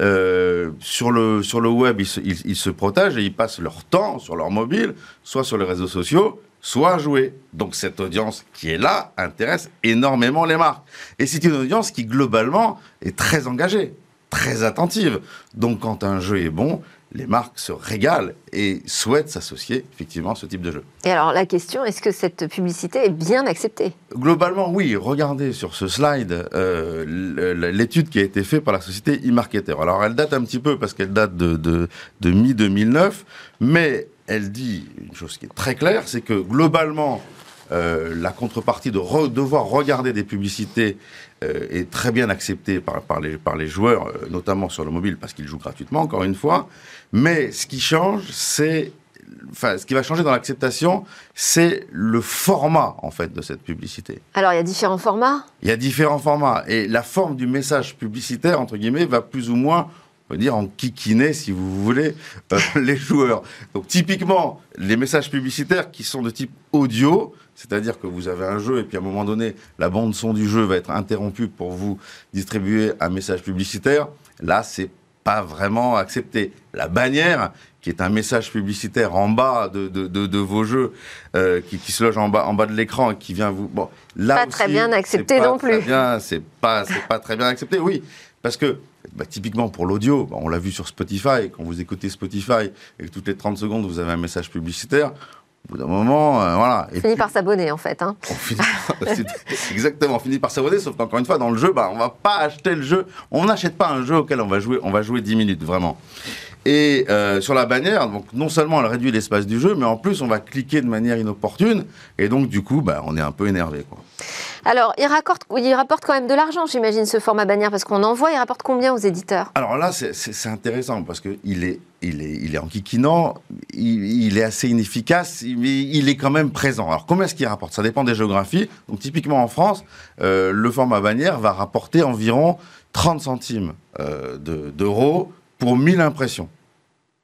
euh, sur, le, sur le web, ils ils se protègent et ils passent leur temps sur leur mobile, soit sur les réseaux sociaux, soit jouer. Donc cette audience qui est là intéresse énormément les marques. Et c'est une audience qui globalement est très engagée, très attentive. Donc quand un jeu est bon, les marques se régalent et souhaitent s'associer effectivement à ce type de jeu. Et alors la question, est-ce que cette publicité est bien acceptée? Globalement, oui. Regardez sur ce slide euh, l'étude qui a été faite par la société e-marketer. Alors elle date un petit peu parce qu'elle date de, de, de mi-2009, mais elle dit une chose qui est très claire, c'est que globalement, euh, la contrepartie de devoir regarder des publicités euh, est très bien acceptée par, les, par les, joueurs, euh, notamment sur le mobile, parce qu'ils jouent gratuitement, encore une fois. Mais ce qui change, c'est... Enfin, ce qui va changer dans l'acceptation, c'est le format, en fait, de cette publicité. Alors, il y a différents formats? Il y a différents formats. Et la forme du message publicitaire, entre guillemets, va plus ou moins dire en kikiner, si vous voulez, euh, les joueurs. Donc typiquement, les messages publicitaires qui sont de type audio, c'est-à-dire que vous avez un jeu et puis à un moment donné, la bande son du jeu va être interrompue pour vous distribuer un message publicitaire. Là, c'est pas vraiment accepté. La bannière, qui est un message publicitaire en bas de, de, de, vos jeux, euh, qui, qui, se loge en bas, en bas de l'écran et qui vient vous. Bon, là pas très bien accepté non plus. C'est pas, c'est pas très bien accepté. Oui, parce que bah, typiquement pour l'audio, bah, on l'a vu sur Spotify, quand vous écoutez Spotify et que toutes les 30 secondes vous avez un message publicitaire, Au bout d'un moment, euh, voilà. On finit par s'abonner en fait. Hein. exactement, on finit par s'abonner, sauf qu'encore une fois, dans le jeu, bah, on va pas acheter le jeu. On n'achète pas un jeu auquel on va jouer, on va jouer 10 minutes, vraiment. Et euh, sur la bannière, donc non seulement elle réduit l'espace du jeu, mais en plus on va cliquer de manière inopportune, et donc du coup, bah, on est un peu énervé. Quoi. Alors, il rapporte, quand même de l'argent, j'imagine, ce format bannière, parce qu'on envoie, il rapporte combien aux éditeurs? Alors là, c'est intéressant, parce qu'il est, il est, il est il, il est assez inefficace, mais il est quand même présent. Alors, combien est-ce qu'il rapporte? Ça dépend des géographies. Donc, typiquement en France, euh, le format bannière va rapporter environ 30 centimes euh, d'euros pour 1000 impressions.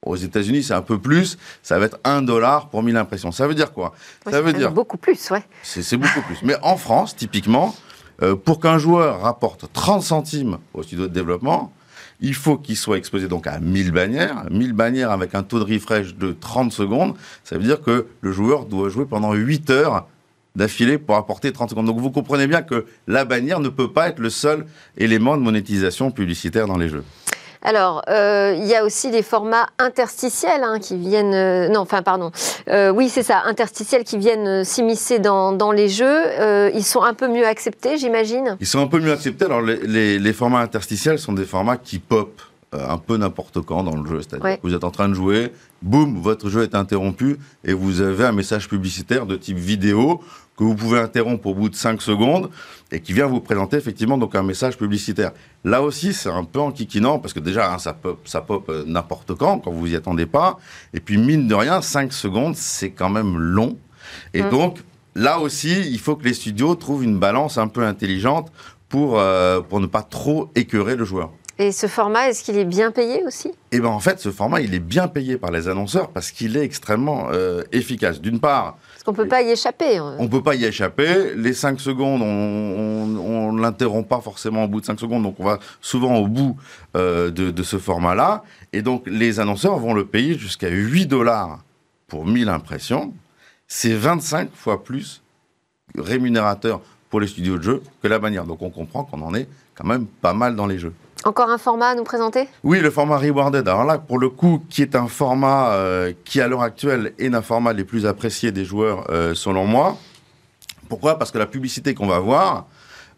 Aux États-Unis, c'est un peu plus. Ça va être 1 dollar pour 1000 impressions. Ça veut dire quoi? Ça veut dire beaucoup plus, ouais. C'est beaucoup plus. Mais en France, typiquement, euh, pour qu'un joueur rapporte 30 centimes au studio de développement, il faut qu'il soit exposé donc à 1000 bannières. 1000 bannières avec un taux de refresh de 30 secondes. Ça veut dire que le joueur doit jouer pendant 8 heures d'affilée pour apporter 30 secondes. Donc vous comprenez bien que la bannière ne peut pas être le seul élément de monétisation publicitaire dans les jeux. Alors, euh, il y a aussi des formats interstitiels hein, qui viennent. Euh, non, enfin, pardon. Euh, oui, c'est ça, interstitiels qui viennent s'immiscer dans, les jeux. ils sont un peu mieux acceptés, j'imagine? Ils sont un peu mieux acceptés. Alors, les, formats interstitiels sont des formats qui pop un peu n'importe quand dans le jeu. C'est-à-dire que vous êtes en train de jouer, boum, votre jeu est interrompu et vous avez un message publicitaire de type vidéo que vous pouvez interrompre au bout de 5 secondes et qui vient vous présenter effectivement donc un message publicitaire. Là aussi, c'est un peu enquiquinant parce que déjà, hein, ça pop, ça pop euh, n'importe quand, quand vous y attendez pas. Et puis, mine de rien, 5 secondes, c'est quand même long. Et mm. donc, là aussi, il faut que les studios trouvent une balance un peu intelligente pour, euh, pour ne pas trop écœurer le joueur. Et ce format, est-ce qu'il est bien payé aussi? Eh bien, en fait, ce format, il est bien payé par les annonceurs parce qu'il est extrêmement euh, efficace. D'une part, parce qu'on ne peut pas y échapper. On ne peut pas y échapper. Les 5 secondes, on ne l'interrompt pas forcément au bout de 5 secondes, donc on va souvent au bout euh, de, de, ce format-là. Et donc, les annonceurs vont le payer jusqu'à 8 dollars pour 1000 impressions. C'est 25 fois plus rémunérateur pour les studios de jeux que la bannière. Donc, on comprend qu'on en est quand même pas mal dans les jeux. Encore un format à nous présenter? Oui, le format Rewarded. Alors là, pour le coup, qui est un format euh, qui, à l'heure actuelle, est un format les plus appréciés des joueurs, euh, selon moi. Pourquoi? Parce que la publicité qu'on va voir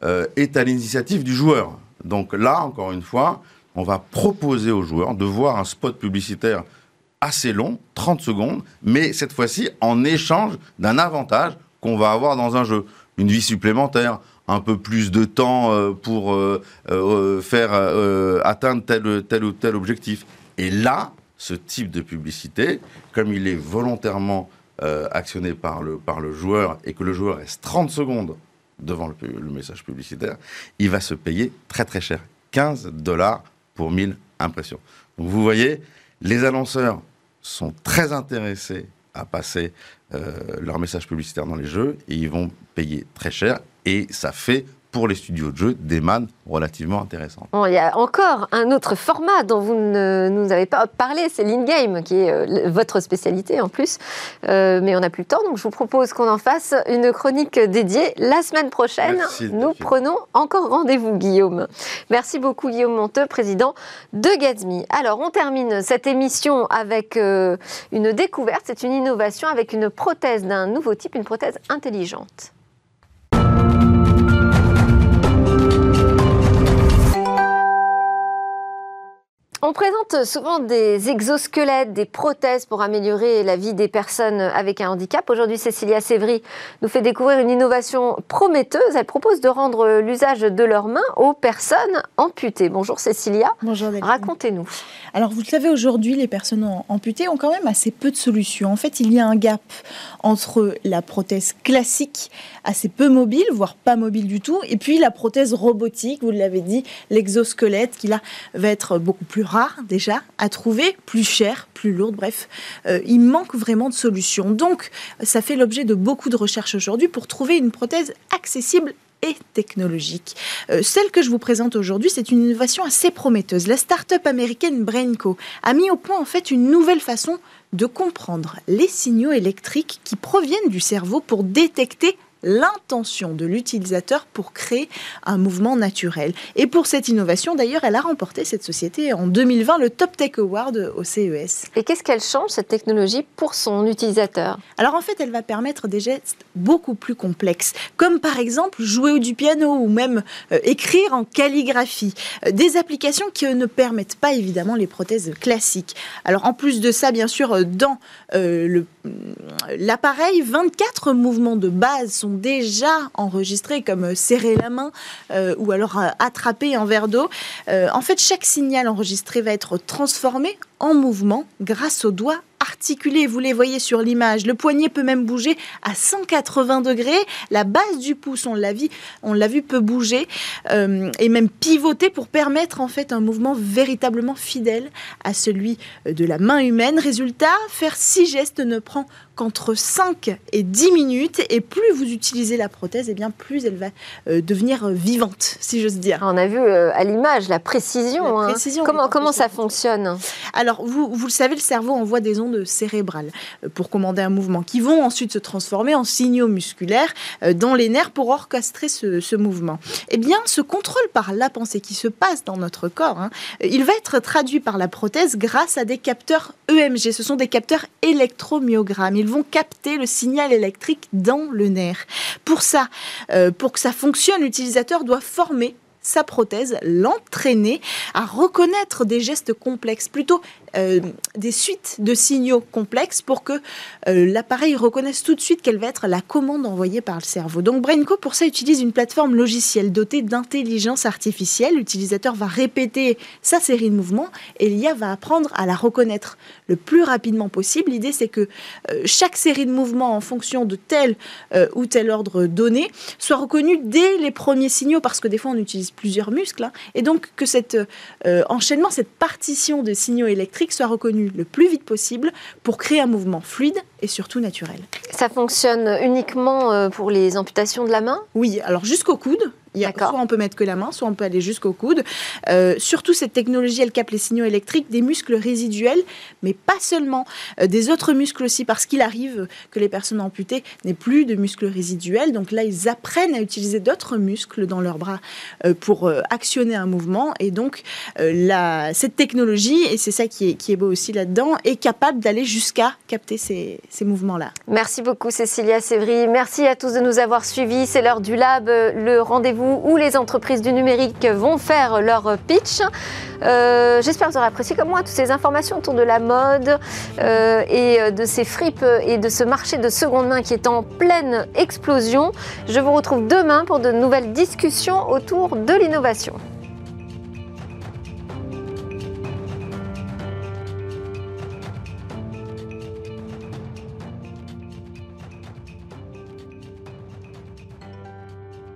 euh, est à l'initiative du joueur. Donc là, encore une fois, on va proposer aux joueurs de voir un spot publicitaire assez long, 30 secondes, mais cette fois-ci en échange d'un avantage qu'on va avoir dans un jeu. Une vie supplémentaire, un peu plus de temps euh, pour euh, euh, faire atteindre tel, ou tel objectif. Et là, ce type de publicité, comme il est volontairement actionné par le, par le joueur et que le joueur reste 30 secondes devant le, le, message publicitaire, il va se payer très très cher. 15 dollars pour 1000 impressions. Donc vous voyez, les annonceurs sont très intéressés à passer leur message publicitaire dans les jeux et ils vont payer très cher et ça fait pour les studios de jeux des mannes relativement intéressantes. il y a encore un autre format dont vous ne nous avez pas parlé, c'est l'in-game, qui est euh, votre spécialité en plus. Euh, mais on n'a plus le temps, donc je vous propose qu'on en fasse une chronique dédiée la semaine prochaine. nous prenons encore rendez-vous, Guillaume. Merci beaucoup, Guillaume Monteux, président de Gatsby. Alors, on termine cette émission avec euh, une découverte, c'est une innovation avec une prothèse d'un nouveau type, une prothèse intelligente. On présente souvent des exosquelettes, des prothèses pour améliorer la vie des personnes avec un handicap. Aujourd'hui, Cécilia Sévry nous fait découvrir une innovation prometteuse. Elle propose de rendre l'usage de leurs mains aux personnes amputées. Bonjour Cécilia. Bonjour Racontez-nous. Alors vous le savez, aujourd'hui, les personnes amputées ont quand même assez peu de solutions. En fait, il y a un gap entre la prothèse classique, assez peu mobile, voire pas mobile du tout, et puis la prothèse robotique, vous l'avez dit, l'exosquelette, qui là va être beaucoup plus rare déjà à trouver, plus cher, plus lourde, bref, euh, il manque vraiment de solutions. Donc, ça fait l'objet de beaucoup de recherches aujourd'hui pour trouver une prothèse accessible et technologique. Euh, celle que je vous présente aujourd'hui, c'est une innovation assez prometteuse. La start-up américaine Brainco a mis au point en fait une nouvelle façon de comprendre les signaux électriques qui proviennent du cerveau pour détecter l'intention de l'utilisateur pour créer un mouvement naturel. Et pour cette innovation, d'ailleurs, elle a remporté cette société en 2020 le Top Tech Award au CES. Et qu'est-ce qu'elle change, cette technologie, pour son utilisateur? Alors en fait, elle va permettre des gestes beaucoup plus complexes, comme par exemple jouer du piano ou même euh, écrire en calligraphie. Euh, des applications qui ne permettent pas évidemment les prothèses classiques. Alors en plus de ça, bien sûr, euh, dans l'appareil, 24 mouvements de base sont déjà enregistrés, comme serrer la main ou alors attraper un verre d'eau. en fait, chaque signal enregistré va être transformé en mouvement grâce aux doigts Vous les voyez sur l'image. Le poignet peut même bouger à 180 degrés. La base du pouce, on l'a vu, on l'a vu peut bouger euh, et même pivoter pour permettre en fait un mouvement véritablement fidèle à celui de la main humaine. Résultat, faire six gestes ne prend qu'entre 5 et 10 minutes et plus vous utilisez la prothèse, et eh bien plus elle va euh, devenir vivante, si j'ose dire. On a vu euh, à l'image la précision. Hein. comment, comment ça fonctionne? Alors, vous, vous le savez, le cerveau envoie des ondes cérébrales euh, pour commander un mouvement qui vont ensuite se transformer en signaux musculaires dans les nerfs pour orchestrer ce, mouvement. Eh bien, ce contrôle par la pensée qui se passe dans notre corps, hein, il va être traduit par la prothèse grâce à des capteurs EMG. Ce sont des capteurs électromyogrammes ils vont capter le signal électrique dans le nerf. Pour ça, euh, pour que ça fonctionne, l'utilisateur doit former sa prothèse, l'entraîner à reconnaître des gestes complexes, plutôt euh, des suites de signaux complexes pour que euh, l'appareil reconnaisse tout de suite quelle va être la commande envoyée par le cerveau. Donc BrainCo, pour ça, utilise une plateforme logicielle dotée d'intelligence artificielle. L'utilisateur va répéter sa série de mouvements et l'IA va apprendre à la reconnaître le plus rapidement possible. L'idée, c'est que euh, chaque série de mouvements en fonction de tel ou tel ordre donné soit reconnue dès les premiers signaux, parce que des fois, on utilise plusieurs muscles, hein, et donc que cet enchaînement, cette partition de signaux électriques soit reconnu le plus vite possible pour créer un mouvement fluide et surtout naturel. Ça fonctionne uniquement euh, pour les amputations de la main? Oui, alors jusqu'au coude, soit on peut mettre que la main, soit on peut aller jusqu'au coude. Euh, surtout, cette technologie, elle capte les signaux électriques des muscles résiduels, mais pas seulement, euh, des autres muscles aussi, parce qu'il arrive que les personnes amputées n'aient plus de muscles résiduels. Donc là, ils apprennent à utiliser d'autres muscles dans leurs bras euh, pour actionner un mouvement. Et donc, la, cette technologie, et c'est ça qui est, qui est beau aussi là-dedans, est capable d'aller jusqu'à capter ces, ces mouvements-là. Merci beaucoup, Cécilia Sévry. Merci à tous de nous avoir suivis. C'est l'heure du lab, le où les entreprises du numérique vont faire leur pitch. Euh, j'espère que vous aurez apprécié comme moi toutes ces informations autour de la mode euh, et de ces fripes et de ce marché de seconde main qui est en pleine explosion. Je vous retrouve demain pour de nouvelles discussions autour de l'innovation.